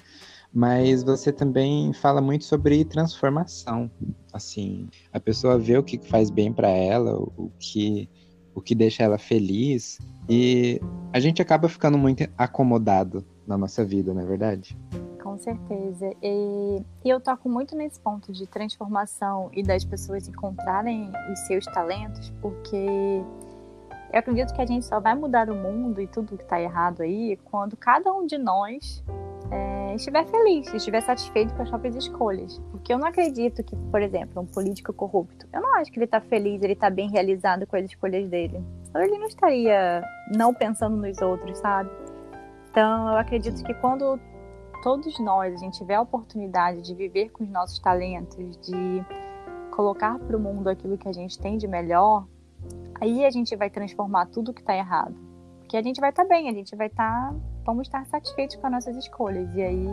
mas você também fala muito sobre transformação. Assim, a pessoa vê o que faz bem para ela, o que o que deixa ela feliz. E a gente acaba ficando muito acomodado na nossa vida, não é verdade? Com certeza. E, e eu toco muito nesse ponto de transformação e das pessoas encontrarem os seus talentos, porque eu acredito que a gente só vai mudar o mundo e tudo que está errado aí quando cada um de nós é, estiver feliz, estiver satisfeito com as próprias escolhas. Porque eu não acredito que, por exemplo, um político corrupto, eu não acho que ele está feliz, ele está bem realizado com as escolhas dele. Então ele não estaria não pensando nos outros, sabe? Então eu acredito que quando todos nós a gente tiver a oportunidade de viver com os nossos talentos, de colocar para o mundo aquilo que a gente tem de melhor, aí a gente vai transformar tudo que está errado. Porque a gente vai estar tá bem, a gente vai estar tá vamos estar satisfeitos com as nossas escolhas. E aí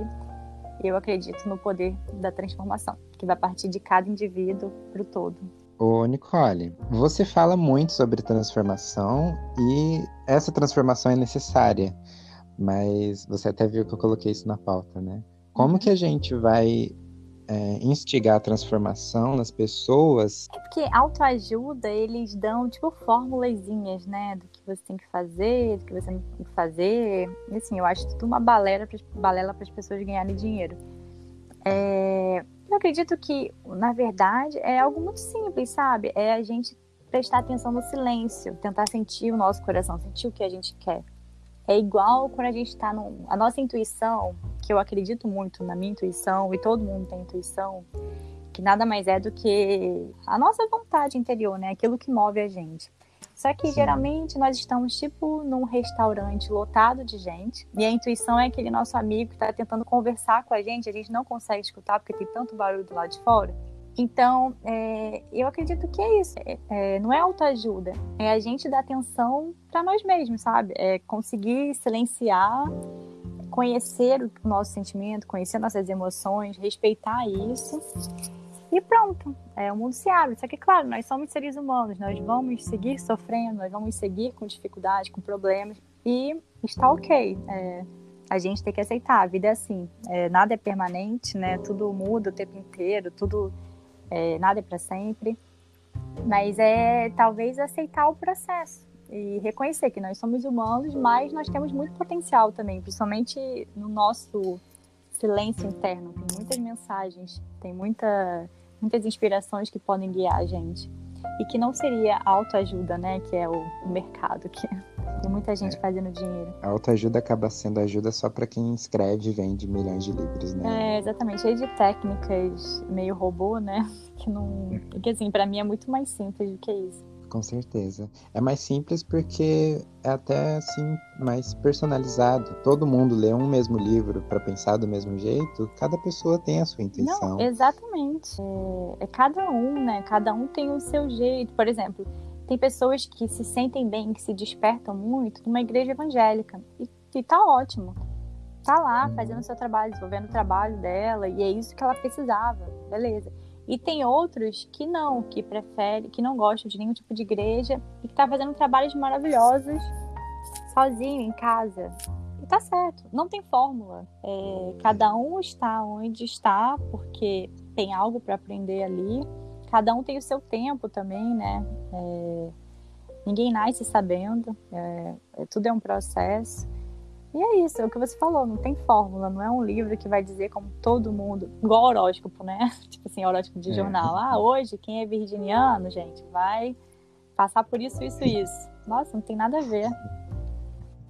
eu acredito no poder da transformação, que vai partir de cada indivíduo para o todo. Ô, Nicole, você fala muito sobre transformação e essa transformação é necessária, mas você até viu que eu coloquei isso na pauta, né? Como que a gente vai é, instigar a transformação nas pessoas. É porque autoajuda, eles dão tipo formulazinhas, né? Do que você tem que fazer, do que você não tem que fazer. E, assim, eu acho tudo uma balela para as pessoas ganharem dinheiro. É, eu acredito que, na verdade, é algo muito simples, sabe? É a gente prestar atenção no silêncio, tentar sentir o nosso coração, sentir o que a gente quer. É igual quando a gente está no. A nossa intuição, que eu acredito muito na minha intuição, e todo mundo tem intuição, que nada mais é do que a nossa vontade interior, né? Aquilo que move a gente. Só que Sim. geralmente nós estamos tipo num restaurante lotado de gente e a intuição é aquele nosso amigo que está tentando conversar com a gente, a gente não consegue escutar porque tem tanto barulho do lado de fora. Então, é, eu acredito que é isso. É, é, não é autoajuda, é a gente dar atenção para nós mesmos, sabe? É conseguir silenciar, conhecer o nosso sentimento, conhecer nossas emoções, respeitar isso. E pronto, é, o mundo se abre. Só que, claro, nós somos seres humanos, nós vamos seguir sofrendo, nós vamos seguir com dificuldades, com problemas, e está ok. É, a gente tem que aceitar, a vida é assim, é, nada é permanente, né? Tudo muda o tempo inteiro, tudo é, nada é para sempre, mas é talvez aceitar o processo e reconhecer que nós somos humanos, mas nós temos muito potencial também, principalmente no nosso silêncio interno. Tem muitas mensagens, tem muita, muitas inspirações que podem guiar a gente. E que não seria autoajuda, né? Que é o, mercado, que tem muita gente é. fazendo dinheiro. A autoajuda acaba sendo ajuda só para quem escreve e vende milhões de livros, né? É, exatamente. Cheio de técnicas meio robô, né? (laughs) Que não. Que assim, para mim é muito mais simples do que isso com certeza. É mais simples porque é até assim mais personalizado. Todo mundo lê um mesmo livro para pensar do mesmo jeito. Cada pessoa tem a sua intenção. Não, exatamente. É, é cada um, né? Cada um tem o seu jeito. Por exemplo, tem pessoas que se sentem bem, que se despertam muito numa igreja evangélica e, e tá ótimo. Tá lá fazendo o seu trabalho, desenvolvendo o trabalho dela e é isso que ela precisava. Beleza. E tem outros que não, que preferem, que não gostam de nenhum tipo de igreja e que tá fazendo trabalhos maravilhosos sozinho, em casa. E tá certo, não tem fórmula. É, cada um está onde está porque tem algo para aprender ali. Cada um tem o seu tempo também, né? É, ninguém nasce sabendo, é, é tudo é um processo. E é isso, é o que você falou, não tem fórmula, não é um livro que vai dizer como todo mundo, igual horóscopo, né? (laughs) Tipo assim, horóscopo de é. jornal. Ah, hoje quem é virginiano, gente, vai passar por isso, isso, isso. Nossa, não tem nada a ver.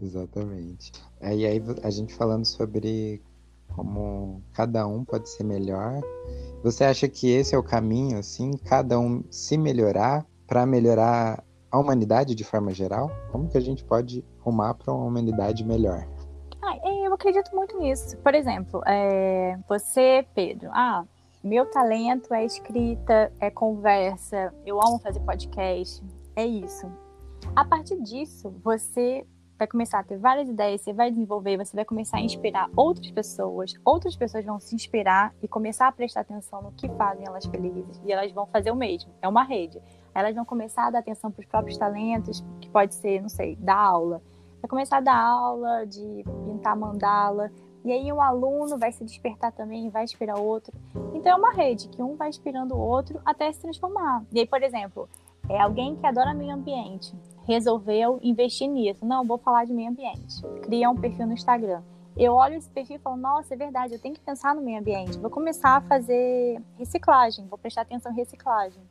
Exatamente. É, e aí a gente falando sobre como cada um pode ser melhor. Você acha que esse é o caminho, assim, cada um se melhorar para melhorar a humanidade de forma geral? Como que a gente pode rumar para uma humanidade melhor? Ah, eu acredito muito nisso. Por exemplo, é, você, Pedro, ah, meu talento é escrita, é conversa, eu amo fazer podcast, é isso. A partir disso, você vai começar a ter várias ideias, você vai desenvolver, você vai começar a inspirar outras pessoas, outras pessoas vão se inspirar e começar a prestar atenção no que fazem elas felizes e elas vão fazer o mesmo. É uma rede. Elas vão começar a dar atenção para os próprios talentos, que pode ser, não sei, dar aula, vai começar a dar aula de pintar mandala, e aí um aluno vai se despertar também vai inspirar outro. Então é uma rede que um vai inspirando o outro até se transformar. E aí, por exemplo, é alguém que adora meio ambiente, resolveu investir nisso. Não, vou falar de meio ambiente. Cria um perfil no Instagram. Eu olho esse perfil e falo, nossa, é verdade, eu tenho que pensar no meio ambiente. Vou começar a fazer reciclagem, vou prestar atenção em reciclagem.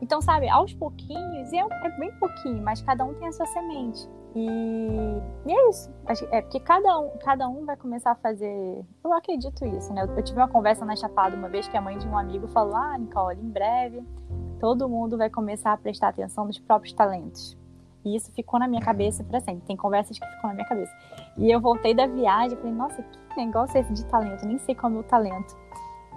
Então, sabe, aos pouquinhos, e é, bem pouquinho, mas cada um tem a sua semente. E, e, é isso. É porque cada um, cada um vai começar a fazer. Eu acredito isso, né? Eu, eu tive uma conversa na Chapada uma vez que a mãe de um amigo falou: Ah, Nicole, em breve todo mundo vai começar a prestar atenção nos próprios talentos. E isso ficou na minha cabeça para sempre. Tem conversas que ficam na minha cabeça. E eu voltei da viagem e falei: Nossa, que negócio é esse de talento? Nem sei qual é o meu talento.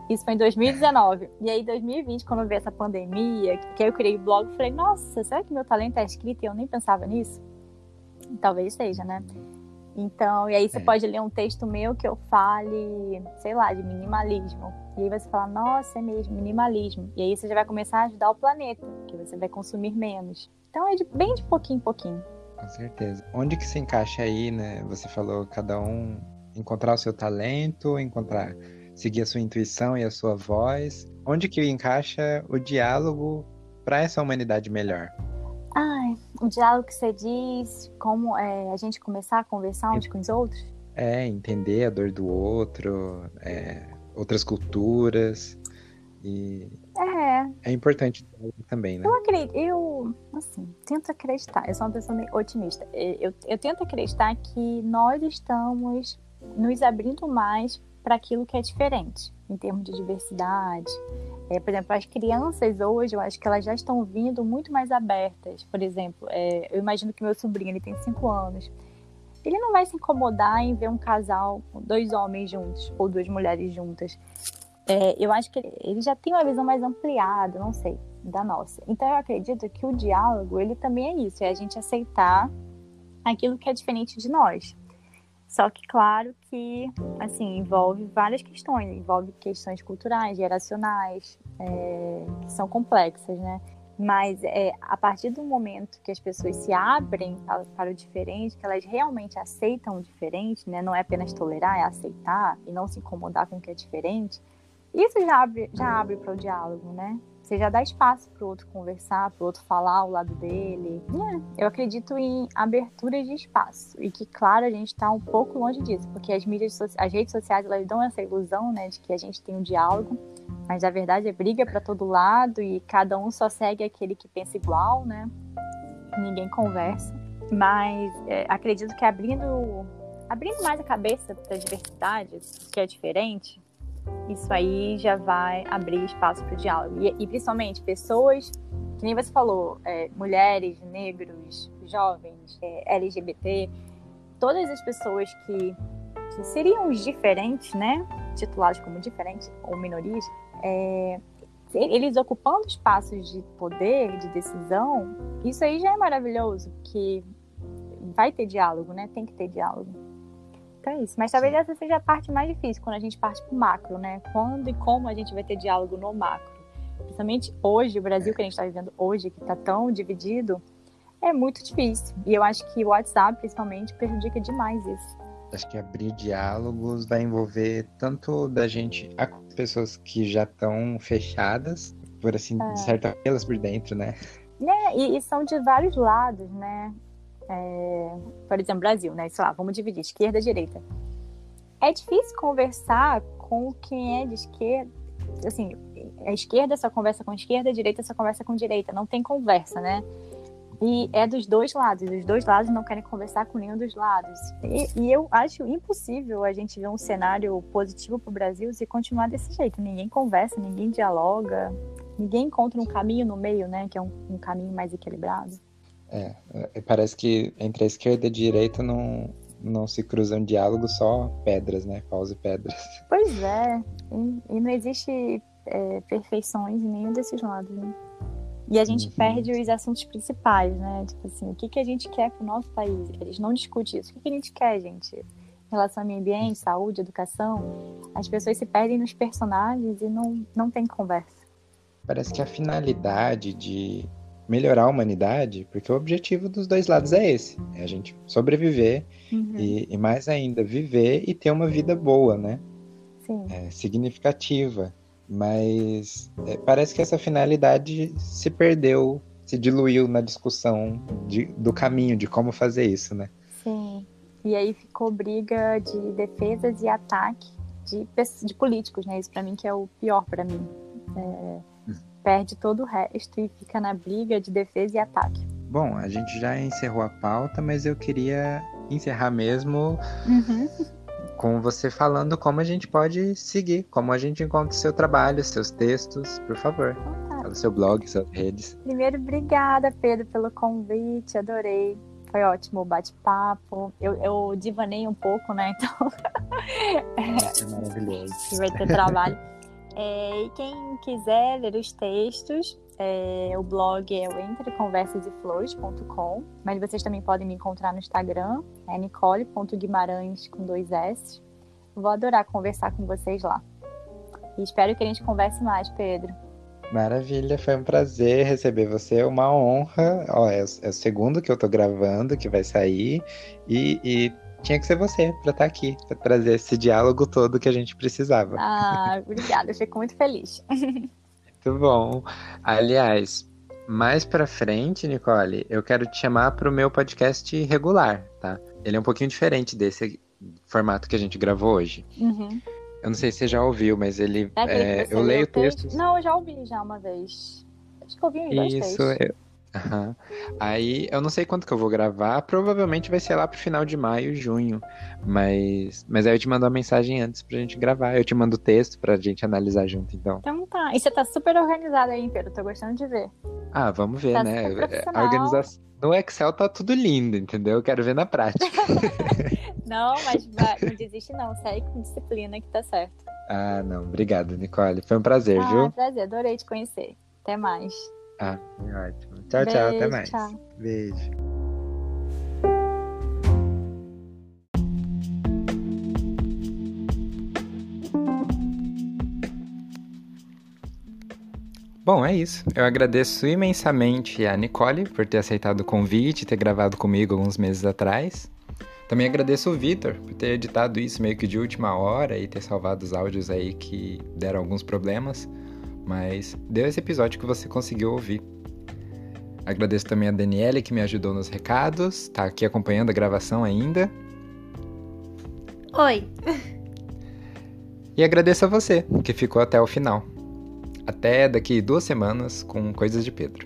Isso foi em 2019. E aí, em 2020, quando veio essa pandemia, que eu criei o blog, falei, nossa, será que meu talento é escrito e eu nem pensava nisso? Talvez seja, né? Então, e aí você é. pode ler um texto meu que eu fale, sei lá, de minimalismo. E aí você fala, nossa, é mesmo, minimalismo. E aí você já vai começar a ajudar o planeta, que você vai consumir menos. Então é de, bem de pouquinho em pouquinho. Com certeza. Onde que se encaixa aí, né? Você falou cada um encontrar o seu talento, encontrar seguir a sua intuição e a sua voz. Onde que encaixa o diálogo para essa humanidade melhor? Ai, o diálogo que você diz, como é, a gente começar a conversar uns com os outros? É, entender a dor do outro, é, outras culturas. E é. É importante também, né? Eu acredito, eu, assim, tento acreditar. Eu sou uma pessoa meio otimista. Eu, eu tento acreditar que nós estamos nos abrindo mais para aquilo que é diferente, em termos de diversidade. É, por exemplo, as crianças hoje, eu acho que elas já estão vindo muito mais abertas. Por exemplo, é, eu imagino que meu sobrinho, ele tem cinco anos, ele não vai se incomodar em ver um casal, dois homens juntos, ou duas mulheres juntas. É, eu acho que ele já tem uma visão mais ampliada, não sei, da nossa. Então eu acredito que o diálogo, ele também é isso, é a gente aceitar aquilo que é diferente de nós. Só que, claro que, assim, envolve várias questões. Envolve questões culturais, geracionais, é, que são complexas, né? Mas é, a partir do momento que as pessoas se abrem para, o diferente, que elas realmente aceitam o diferente, né? Não é apenas tolerar, é aceitar e não se incomodar com o que é diferente. Isso já abre, já abre para o diálogo, né? Você já dá espaço para o outro conversar, para o outro falar ao lado dele. É, eu acredito em abertura de espaço. E que, claro, a gente está um pouco longe disso, porque as mídias, as redes sociais, elas dão essa ilusão, né, de que a gente tem um diálogo. Mas a verdade é briga para todo lado e cada um só segue aquele que pensa igual, né? Ninguém conversa. Mas é, acredito que abrindo, abrindo mais a cabeça para a diversidade, que é diferente, isso aí já vai abrir espaço para o diálogo. E, e, principalmente pessoas, que nem você falou, é, mulheres, negros, jovens, é, LGBT, todas as pessoas que, que seriam diferentes, né? Titulados como diferentes ou minorias, é, eles ocupando espaços de poder, de decisão, isso aí já é maravilhoso, que vai ter diálogo, né? Tem que ter diálogo. Então é isso. Mas talvez essa seja a parte mais difícil, quando a gente parte para o macro, né? Quando e como a gente vai ter diálogo no macro. Principalmente hoje, o Brasil que a gente está vivendo hoje, que está tão dividido, é muito difícil. E eu acho que o WhatsApp, principalmente, prejudica demais isso. Acho que abrir diálogos vai envolver tanto da gente a pessoas que já estão fechadas, por assim, é. de certa elas por dentro, né? É, e, e são de vários lados, né? É, por exemplo, Brasil, né? Sei lá, vamos dividir esquerda e direita. É difícil conversar com quem é de esquerda. Assim, a esquerda só conversa com a esquerda, a direita só conversa com a direita. Não tem conversa, né? E é dos dois lados. Os dois lados não querem conversar com nenhum dos lados. E, e eu acho impossível a gente ver um cenário positivo para o Brasil se continuar desse jeito. Ninguém conversa, ninguém dialoga, ninguém encontra um caminho no meio, né? Que é um, um caminho mais equilibrado. É, é, parece que entre a esquerda e a direita não, não se cruzam diálogos, só pedras, né? Paus e pedras. (laughs) Pois é, e, e não existe é, perfeições em nenhum desses lados, né? E a gente uhum. perde os assuntos principais, né? Tipo assim, o que, que a gente quer pro nosso país? A gente não discute isso. O que, que a gente quer, gente? Em relação ao meio ambiente, saúde, educação, as pessoas se perdem nos personagens e não, não tem conversa. Parece que a finalidade de melhorar a humanidade, porque o objetivo dos dois lados é esse: é a gente sobreviver uhum. e, e, mais ainda, viver e ter uma vida boa, né? Sim. É, significativa. Mas é, parece que essa finalidade se perdeu se diluiu na discussão de, do caminho de como fazer isso, né? Sim. E aí ficou briga de defesas e ataque de, de políticos, né? Isso para mim que é o pior para mim. É, perde todo o resto e fica na briga de defesa e ataque. Bom, a gente já encerrou a pauta, mas eu queria encerrar mesmo uhum. com você falando como a gente pode seguir, como a gente encontra o seu trabalho, seus textos, por favor. O seu blog, suas redes. Primeiro, obrigada, Pedro, pelo convite, adorei. Foi ótimo o bate-papo. Eu, eu divanei um pouco, né? (laughs) Então. é maravilhoso. Vai ter trabalho. (laughs) É, e quem quiser ler os textos, é, o blog é o entreconversaseflores.com, mas vocês também podem me encontrar no Instagram, é nicole.guimarães com dois S. Vou adorar conversar com vocês lá. E espero que a gente converse mais, Pedro. Maravilha, foi um prazer receber você, uma honra. Ó, é, é o segundo que eu tô gravando, que vai sair, e, e tinha que ser você para estar tá aqui, para trazer esse diálogo todo que a gente precisava. Ah, (laughs) obrigada, eu fico muito feliz. (laughs) muito bom. Aliás, mais para frente, Nicole, eu quero te chamar para o meu podcast regular, tá? Ele é um pouquinho diferente desse formato que a gente gravou hoje. Uhum. Eu não sei se você já ouviu, mas ele. É, é, eu leio textos. Não, eu já ouvi já uma vez. Acho que eu ouvi em dois Isso, eu, Uhum. Aí eu não sei quanto que eu vou gravar, provavelmente vai ser lá pro final de maio, junho. Mas, mas aí eu te mando uma mensagem antes pra gente gravar. Eu te mando o texto pra gente analisar junto, então. Então tá. E você tá super organizado aí, Pedro. Tô gostando de ver. Ah, vamos ver, tá né? A organização. No Excel tá tudo lindo, entendeu? Eu quero ver na prática. (laughs) não, mas vai, não desiste não. Segue com disciplina que tá certo. Ah, não. Obrigado, Nicole. Foi um prazer, ah, viu? Ah, prazer. Adorei te conhecer. Até mais. Ah, ótimo. Tchau, Beijo, tchau. Até mais. Tchau. Beijo. Bom, é isso. Eu agradeço imensamente a Nicole por ter aceitado o convite, ter gravado comigo alguns meses atrás. Também agradeço o Vitor por ter editado isso meio que de última hora e ter salvado os áudios aí que deram alguns problemas mas deu esse episódio que você conseguiu ouvir. Agradeço também a Daniele que me ajudou nos recados, tá aqui acompanhando a gravação ainda. Oi. (laughs) E agradeço a você que ficou até o final. Até daqui duas semanas com Coisas de Pedro.